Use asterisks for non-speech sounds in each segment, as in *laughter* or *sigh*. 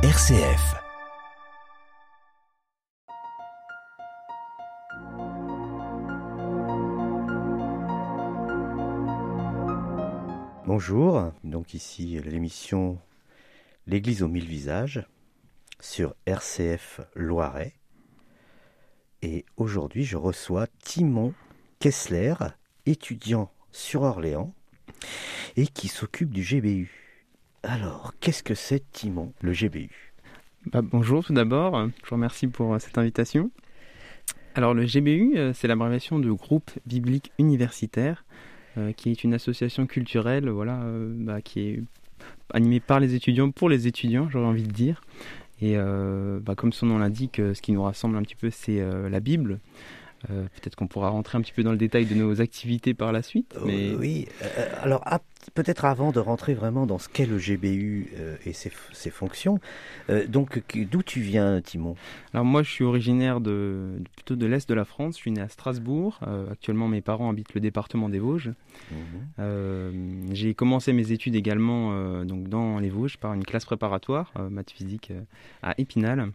RCF. Bonjour, donc ici l'émission L'Église aux mille visages sur RCF Loiret. Et aujourd'hui, je reçois Timon Kessler, étudiant sur Orléans et qui s'occupe du GBU. Alors, qu'est-ce que c'est Timon, le GBU bah, Bonjour tout d'abord, je vous remercie pour euh, cette invitation. Alors le GBU, euh, c'est l'abréviation de Groupe Biblique Universitaire, euh, qui est une association culturelle voilà, bah, qui est animée par les étudiants pour les étudiants, j'aurais envie de dire. Et bah, comme son nom l'indique, ce qui nous rassemble un petit peu, c'est la Bible. Euh, peut-être qu'on pourra rentrer un petit peu dans le détail de nos activités par la suite. Euh, mais... oui, euh, alors peut-être avant de rentrer vraiment dans ce qu'est le GBU et ses, fonctions, donc d'où tu viens Timon? Alors moi je suis originaire de, plutôt de l'Est de la France, je suis né à Strasbourg, actuellement mes parents habitent le département des Vosges. Mhm. J'ai commencé mes études également donc dans les Vosges par une classe préparatoire, maths physique à Épinal.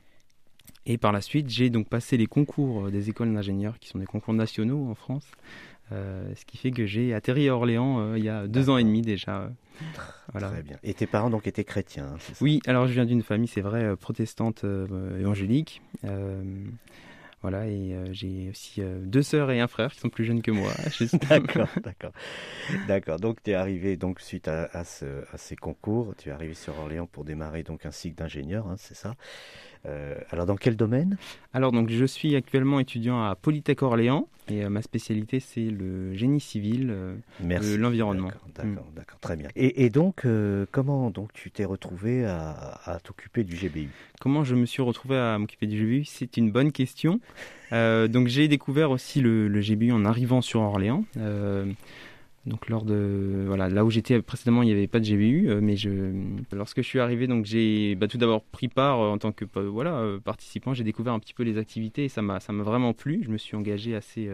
Et par la suite, j'ai donc passé les concours euh, des écoles d'ingénieurs, qui sont des concours nationaux en France. Euh, ce qui fait que j'ai atterri à Orléans euh, il y a deux ans et demi déjà. voilà. Très bien. Et tes parents donc étaient chrétiens hein, Oui, alors je viens d'une famille, c'est vrai, protestante évangélique. Voilà, et j'ai aussi deux sœurs et un frère qui sont plus jeunes que moi. *laughs* d'accord, d'accord. D'accord, donc tu es arrivé donc, suite à, à, ces concours, tu es arrivé sur Orléans pour démarrer donc un cycle d'ingénieur, hein, c'est ça? Euh, alors dans quel domaine? Alors donc je suis actuellement étudiant à Polytech Orléans et euh, ma spécialité c'est le génie civil, euh, l'environnement. D'accord, mm. d'accord, très bien. Et, donc comment donc tu t'es retrouvé à, t'occuper du GBU Comment je me suis retrouvé à m'occuper du GBU C'est une bonne question. donc j'ai découvert aussi le, le, GBU en arrivant sur Orléans. Donc lors de voilà là où j'étais précédemment il n'y avait pas de GBU euh, mais je lorsque je suis arrivé donc j'ai bah, tout d'abord pris part euh, en tant que euh, voilà participant j'ai découvert un petit peu les activités et ça m'a ça m'a vraiment plu. Je me suis engagé assez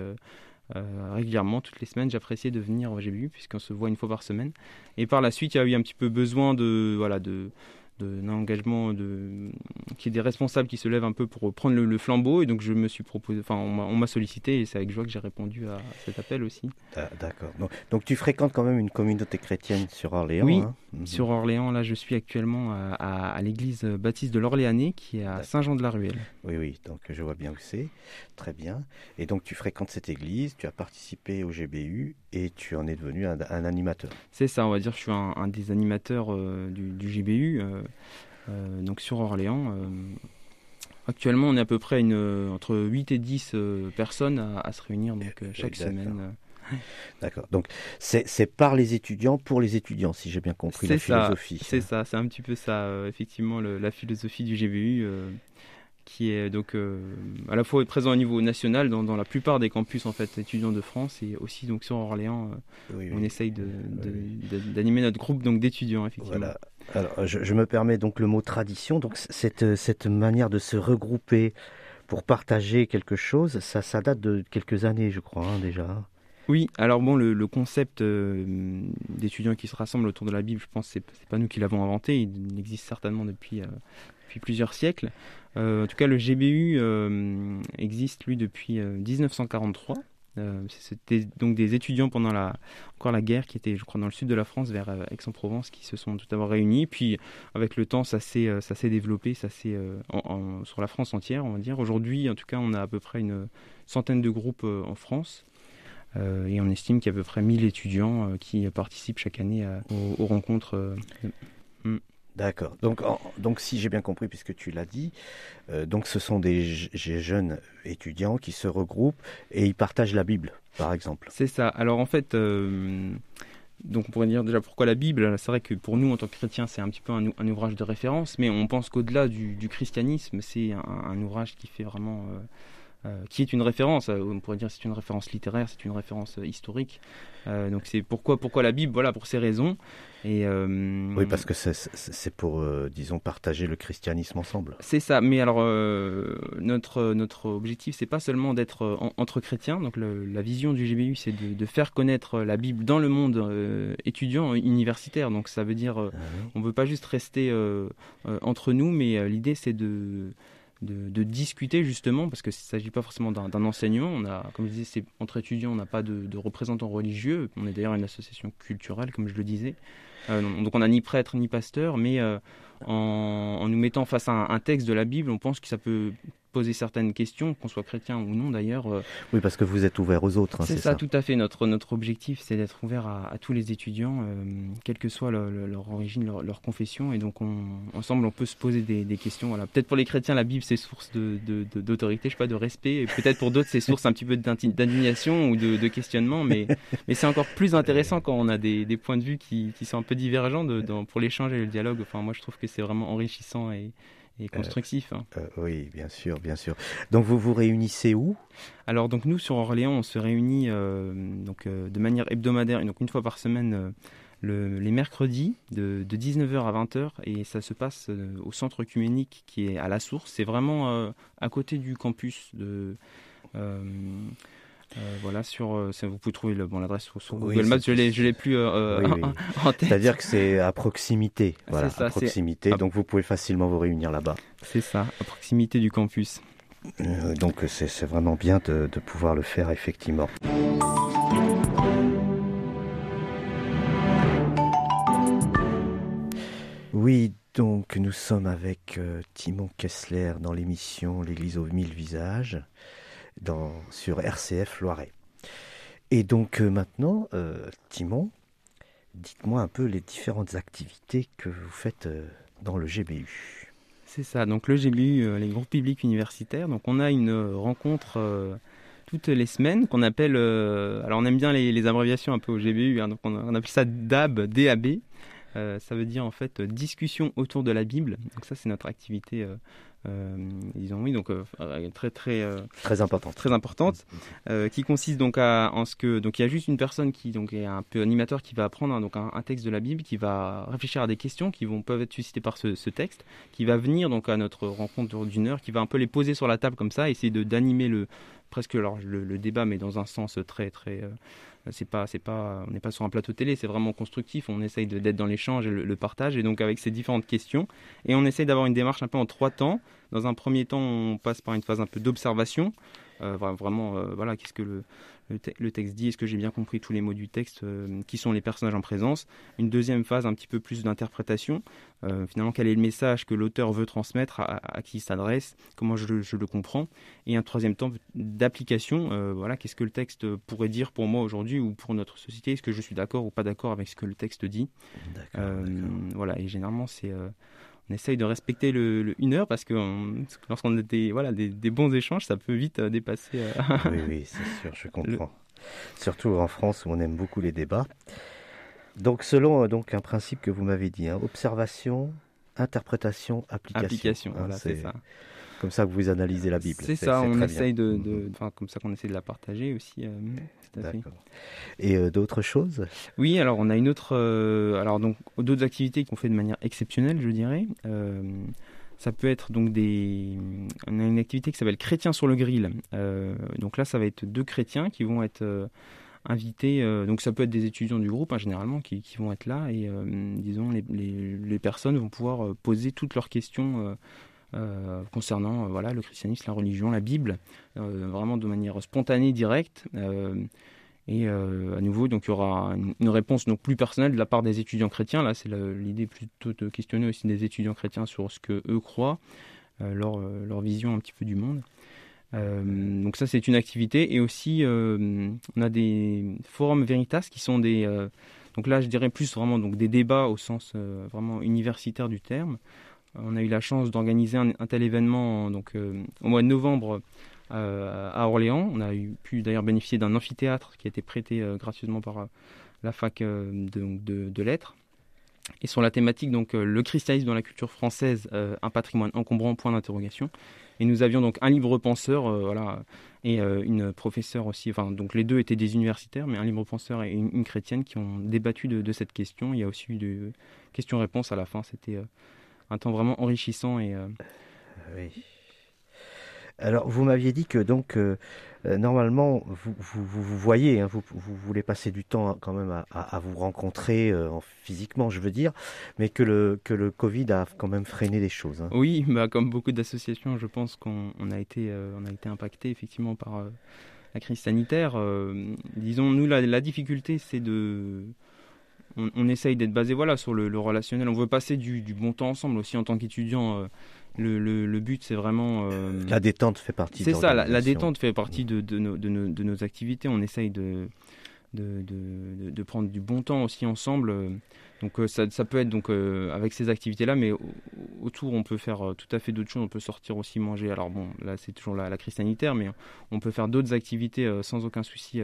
régulièrement toutes les semaines. J'appréciais de venir au GBU puisqu'on se voit une fois par semaine. Et par la suite il y a eu un petit peu besoin de voilà de d'un engagement de qui est des responsables qui se lèvent un peu pour prendre le, flambeau. Et donc je me suis proposé enfin on m'a sollicité et c'est avec joie que j'ai répondu à cet appel aussi. D'accord. Donc, donc, tu fréquentes quand même une communauté chrétienne sur Orléans oui hein. Mhm. sur Orléans. Là je suis actuellement à, à, l'église baptiste de l'Orléanais qui est à Saint-Jean-de-la-Ruelle oui oui donc je vois bien où c'est. Très bien. Et donc tu fréquentes cette église tu as participé au GBU et tu en es devenu un, animateur. C'est ça on va dire je suis un, des animateurs euh, du, du, GBU euh, donc sur Orléans. Euh, actuellement, on est à peu près une, entre 8 et 10 euh, personnes à, se réunir donc, chaque semaine. D'accord. Donc c'est par les étudiants pour les étudiants, si j'ai bien compris la philosophie. C'est ça, c'est un petit peu ça, effectivement, la philosophie du GBU qui est donc euh, à la fois présent au niveau national dans, dans, la plupart des campus en fait étudiants de France et aussi donc sur Orléans euh, on essaye d'animer notre groupe donc d'étudiants effectivement. Voilà. Alors je, je, me permets donc le mot tradition donc cette cette manière de se regrouper pour partager quelque chose ça ça date de quelques années je crois hein, déjà. Oui, alors bon, le, le concept euh, d'étudiants qui se rassemblent autour de la Bible, je pense que c'est pas nous qui l'avons inventé, il existe certainement depuis depuis plusieurs siècles. Euh, en tout cas, le GBU euh, existe, lui, depuis 1943. Euh, c'était donc des étudiants pendant la, encore la guerre qui étaient, je crois, dans le sud de la France, vers Aix-en-Provence, qui se sont tout d'abord réunis. Puis, avec le temps, ça s'est, développé, ça s'est sur la France entière, on va dire. Aujourd'hui, en tout cas, on a à peu près une centaine de groupes en France. et on estime qu'il y a à peu près 1000 étudiants qui participent chaque année aux, rencontres. Hmm. D'accord. Donc, si j'ai bien compris, puisque tu l'as dit, euh, donc ce sont des jeunes étudiants qui se regroupent et ils partagent la Bible, par exemple. C'est ça. Alors en fait, euh, donc on pourrait dire déjà pourquoi la Bible? C'est vrai que pour nous en tant que chrétiens, c'est un petit peu un, ouvrage de référence, mais on pense qu'au-delà du, christianisme, c'est un, ouvrage qui fait vraiment qui est une référence. on pourrait dire c'est une référence littéraire, c'est une référence historique. donc c'est pourquoi, pourquoi la Bible Voilà, pour ces raisons. Et, oui, parce que c'est pour, disons, partager le christianisme ensemble. C'est ça, mais alors notre, notre objectif, c'est pas seulement d'être entre chrétiens. Donc la vision du GBU, c'est de, de, faire connaître la Bible dans le monde étudiant, universitaire. Donc ça veut dire, ah on ne veut pas juste rester entre nous, mais l'idée c'est de de, discuter justement, parce qu'il ne s'agit pas forcément d'un enseignement. On a, comme je disais, c'est entre étudiants, on n'a pas de, représentants religieux. On est d'ailleurs une association culturelle, comme je le disais. Euh, donc on n'a ni prêtre ni pasteur, mais euh, en, nous mettant face à un, texte de la Bible, on pense que ça peut poser certaines questions, qu'on soit chrétien ou non d'ailleurs. Euh. Oui, parce que vous êtes ouvert aux autres. Hein, c'est ça, tout à fait. Notre, notre objectif, c'est d'être ouvert à, tous les étudiants, euh, quelle que soit leur origine, leur, confession. Et donc, on, ensemble, on peut se poser des, questions. Voilà. Peut-être pour les chrétiens, la Bible, c'est source d'autorité, de, de, je sais pas, de respect. Et peut-être pour d'autres, c'est source un petit peu d'indignation ou de, questionnement. Mais, *laughs* mais c'est encore plus intéressant quand on a des, des points de vue qui, qui, sont un peu divergents pour l'échange et le dialogue. Enfin, moi, je trouve que c'est vraiment enrichissant et et euh, constructif. Hein. Euh, oui, bien sûr, bien sûr. Donc vous vous réunissez où? Alors donc nous sur Orléans, on se réunit euh, donc de manière hebdomadaire, donc une fois par semaine. Le, les mercredis de, 19h à 20h et ça se passe au centre œcuménique qui est à la source. C'est vraiment à côté du campus de, euh, voilà, sur, euh, vous pouvez trouver l'adresse sur, Google Maps, je l'ai, l'ai plus euh, *laughs* en tête. C'est-à-dire que c'est à proximité, voilà, à proximité, donc vous pouvez facilement vous réunir là-bas. C'est ça, à proximité du campus. donc c'est, vraiment bien de, de pouvoir le faire effectivement. Oui, donc nous sommes avec Timon Kessler dans l'émission L'Église aux mille visages sur RCF Loiret. Et donc euh, maintenant, euh, Timon, dites-moi un peu les différentes activités que vous faites euh, dans le GBU. C'est ça, donc le GBU, les groupes publics universitaires. Donc on a une rencontre toutes les semaines qu'on appelle, alors on aime bien les, abréviations un peu au GBU, hein, donc on, on, appelle ça DAB, DAB. ça veut dire en fait discussion autour de la Bible. Donc ça c'est notre activité disons oui, donc euh, très très euh, très importante, très importante, qui consiste donc à en ce que donc il y a juste une personne qui donc est un peu animateur qui va apprendre hein, donc un, texte de la Bible, qui va réfléchir à des questions qui vont peuvent être suscitées par ce, texte, qui va venir donc à notre rencontre d'une heure, qui va un peu les poser sur la table comme ça, essayer de d'animer le presque alors le, débat, mais dans un sens très très c'est pas c'est pas on n'est pas sur un plateau télé c'est vraiment constructif. On essaye d'être dans l'échange et le, partage. Et donc avec ces différentes questions et on essaye d'avoir une démarche un peu en trois temps. Dans un premier temps on passe par une phase un peu d'observation euh, vraiment euh, voilà qu'est-ce que le, le, texte dit, est-ce que j'ai bien compris tous les mots du texte, euh, qui sont les personnages en présence. Une deuxième phase, un petit peu plus d'interprétation. Finalement, quel est le message que l'auteur veut transmettre, à, qui il s'adresse, comment je, le comprends. Et un troisième temps d'application. Voilà, qu'est-ce que le texte pourrait dire pour moi aujourd'hui ou pour notre société Est-ce que je suis d'accord ou pas d'accord avec ce que le texte dit Voilà, et généralement, c'est on essaye de respecter le, une heure parce que lorsqu'on a des, voilà, des, bons échanges, ça peut vite euh, dépasser. Euh, oui, *laughs* oui, c'est sûr, je comprends. Surtout en France où on aime beaucoup les débats. Donc, selon euh, donc un principe que vous m'avez dit, hein, observation, interprétation, application. Application, hein, voilà, c'est ça comme ça que vous analysez la Bible. C'est ça, on essaye de, de comme ça qu'on essaie de la partager aussi. Euh, D'accord. Et euh, d'autres choses? Oui, alors on a une autre, euh, alors donc d'autres activités qu'on fait de manière exceptionnelle, je dirais. ça peut être donc des, on a une activité qui s'appelle Chrétiens sur le grill. donc là, ça va être deux chrétiens qui vont être invités. donc ça peut être des étudiants du groupe, hein, généralement, qui, qui, vont être là et disons les, les, les, personnes vont pouvoir poser toutes leurs questions euh, concernant euh, voilà, le christianisme, la religion, la Bible, euh, vraiment de manière spontanée, directe. et à nouveau, donc, il y aura une, réponse donc, plus personnelle de la part des étudiants chrétiens. Là, c'est l'idée plutôt de questionner aussi des étudiants chrétiens sur ce que eux croient, leur, leur, vision un petit peu du monde. donc ça c'est une activité et aussi on a des forums veritas qui sont des donc là je dirais plus vraiment donc des débats au sens vraiment universitaire du terme on a eu la chance d'organiser un, tel événement donc, euh, au mois de novembre euh, à Orléans. On a pu d'ailleurs bénéficier d'un amphithéâtre qui a été prêté euh, gracieusement par la fac de, lettres. Et sur la thématique, donc, le christianisme dans la culture française, un patrimoine encombrant, point d'interrogation. Et nous avions donc un libre penseur, voilà, et une professeure aussi. Enfin, donc les deux étaient des universitaires, mais un libre penseur et une, chrétienne qui ont débattu de, cette question. Il y a aussi eu de questions-réponses à la fin. C'était un temps vraiment enrichissant et. Oui. Alors, vous m'aviez dit que donc euh, euh, normalement vous, vous, voyez, hein, vous, voulez passer du temps hein, quand même à, vous rencontrer euh, physiquement, je veux dire, mais que le que le Covid a quand même freiné les choses. Hein. Oui, bah, comme beaucoup d'associations, je pense qu'on a été on a été impacté effectivement par la crise sanitaire. disons, nous la, la difficulté, c'est de on, essaye d'être basé voilà sur le, relationnel. On veut passer du, du, bon temps ensemble aussi en tant qu'étudiant le, but, c'est vraiment. Euh, la détente fait partie. C'est ça, la, détente fait partie de, nos, activités. On essaye de, de, prendre du bon temps aussi ensemble. Donc euh, ça, peut être donc euh, avec ces activités-là, mais autour on peut faire tout à fait d'autres choses. On peut sortir aussi manger. Alors bon, là c'est toujours la, crise sanitaire, mais on peut faire d'autres activités sans aucun souci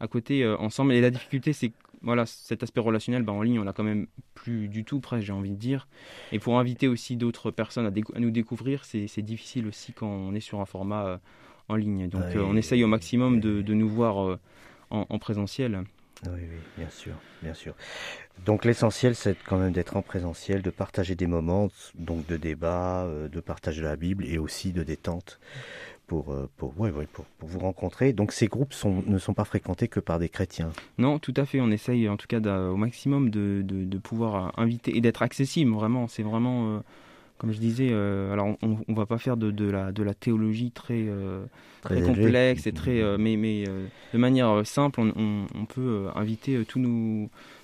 à côté ensemble. Et la difficulté, c'est voilà, cet aspect relationnel, bah, en ligne, on l'a quand même plus du tout, presque, j'ai envie de dire. Et pour inviter aussi d'autres personnes à, nous découvrir, c'est difficile aussi quand on est sur un format euh, en ligne. Donc, euh, on essaye au maximum de, nous voir euh, en, présentiel. Oui, oui, bien sûr, bien sûr. Donc l'essentiel, c'est quand même d'être en présentiel, de partager des moments, donc de débat, de partage de la Bible et aussi de détente pour, euh, pour, pour, pour, vous rencontrer. Donc ces groupes sont, ne sont pas fréquentés que par des chrétiens. Non, tout à fait. On essaye en tout cas au maximum de, de, pouvoir inviter et d'être accessible. Vraiment, c'est vraiment, euh, comme je disais, euh, alors on ne va pas faire de, de, la, de la théologie très, très, complexe et très, mais, mais de manière simple, on, on, peut inviter tous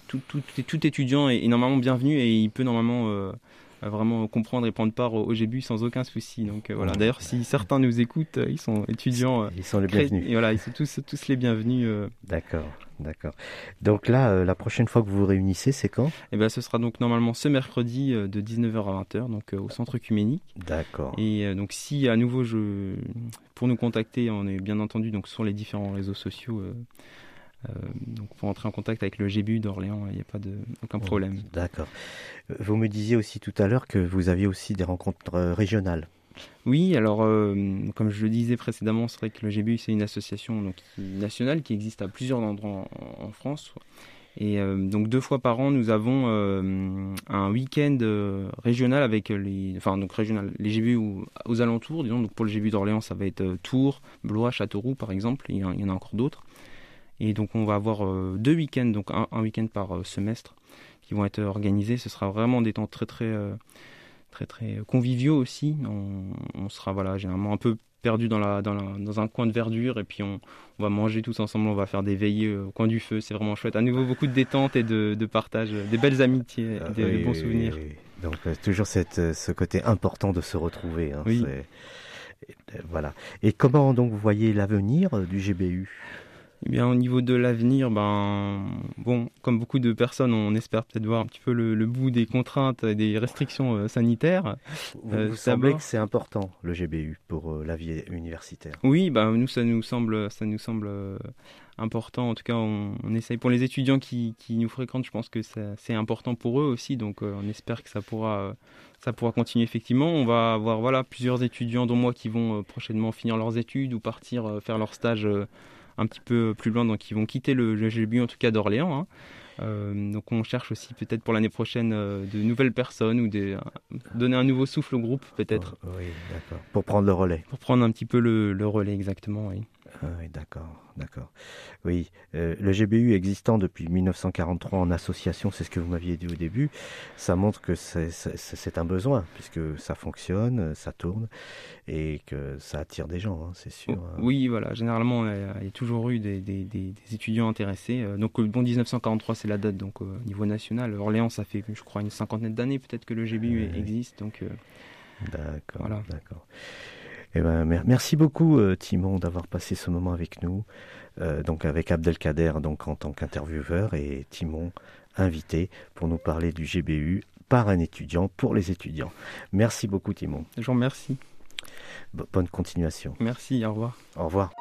tout, tout, tout, étudiant est, est, normalement bienvenu et il peut normalement vraiment comprendre et prendre part au, GBU sans aucun souci. Donc euh, voilà. D'ailleurs, si certains nous écoutent, euh, ils sont étudiants. Euh, ils sont les bienvenus. Et voilà, ils sont tous, tous les bienvenus. D'accord, d'accord. Donc là, la prochaine fois que vous vous réunissez, c'est quand? Eh ben, ce sera donc normalement ce mercredi de 19h à 20h, donc au centre œcuménique. D'accord. Et donc si à nouveau je, pour nous contacter, on est bien entendu donc sur les différents réseaux sociaux. Euh, donc pour entrer en contact avec le GBU d'Orléans, il n'y a pas de, aucun problème. D'accord. Vous me disiez aussi tout à l'heure que vous aviez aussi des rencontres euh, régionales. Oui, alors euh, comme je le disais précédemment, c'est vrai que le GBU c'est une association donc, nationale qui existe à plusieurs endroits en, France. Et donc deux fois par an, nous avons un week-end régional avec les, enfin donc régional, les GBU aux, alentours. Disons donc pour le GBU d'Orléans, ça va être Tours, Blois, Châteauroux par exemple. Il y en a encore d'autres. Et donc on va avoir euh, deux week-ends, donc un, week-end par euh, semestre, qui vont être organisés. Ce sera vraiment des temps très très euh, très très conviviaux aussi. On, sera voilà généralement un peu perdu dans, la, dans, la, dans, un coin de verdure et puis on, on, va manger tous ensemble, on va faire des veillées au coin du feu, c'est vraiment chouette. À nouveau beaucoup de détente et de, de partage, des belles amitiés, ah des bons souvenirs. Donc toujours cette, ce côté important de se retrouver. Hein, oui. Voilà. Et comment donc vous voyez l'avenir du GBU eh bien, au niveau de l'avenir, ben, bon, comme beaucoup de personnes, on espère peut-être voir un petit peu le, bout des contraintes et des restrictions euh, sanitaires. Vous, euh, semblez que c'est important le GBU pour euh, la vie universitaire Oui, ben, nous ça nous semble, ça nous semble important. En tout cas, on, essaye pour les étudiants qui, qui, nous fréquentent. Je pense que c'est important pour eux aussi, donc on espère que ça pourra, ça pourra continuer effectivement. On va avoir voilà plusieurs étudiants, dont moi, qui vont prochainement finir leurs études ou partir faire leur stage un petit peu plus loin, donc ils vont quitter le, GBU en tout cas d'Orléans. Hein. Euh, donc on cherche aussi peut-être pour l'année prochaine euh, de nouvelles personnes ou de, donner un nouveau souffle au groupe peut-être. oui, d'accord. Pour prendre le relais. Pour prendre un petit peu le, le relais exactement, oui. Ah oui, d'accord, d'accord. Oui, euh, le GBU existant depuis 1943 en association, c'est ce que vous m'aviez dit au début, ça montre que c'est un besoin, puisque ça fonctionne, ça tourne, et que ça attire des gens, hein, c'est sûr. Hein. Oui, voilà, généralement, il y a toujours eu des, des, des, étudiants intéressés. Euh, donc, bon, 1943, c'est la date, donc au niveau national. Orléans, ça fait, je crois, une cinquantaine d'années peut-être que le GBU existe, donc... Euh, d'accord, voilà. d'accord. Eh ben, merci beaucoup euh, Timon d'avoir passé ce moment avec nous, euh, donc avec Abdelkader donc en tant qu'intervieweur et Timon invité pour nous parler du GBU par un étudiant pour les étudiants. Merci beaucoup Timon. Je vous remercie. bonne continuation. Merci, au revoir. Au revoir.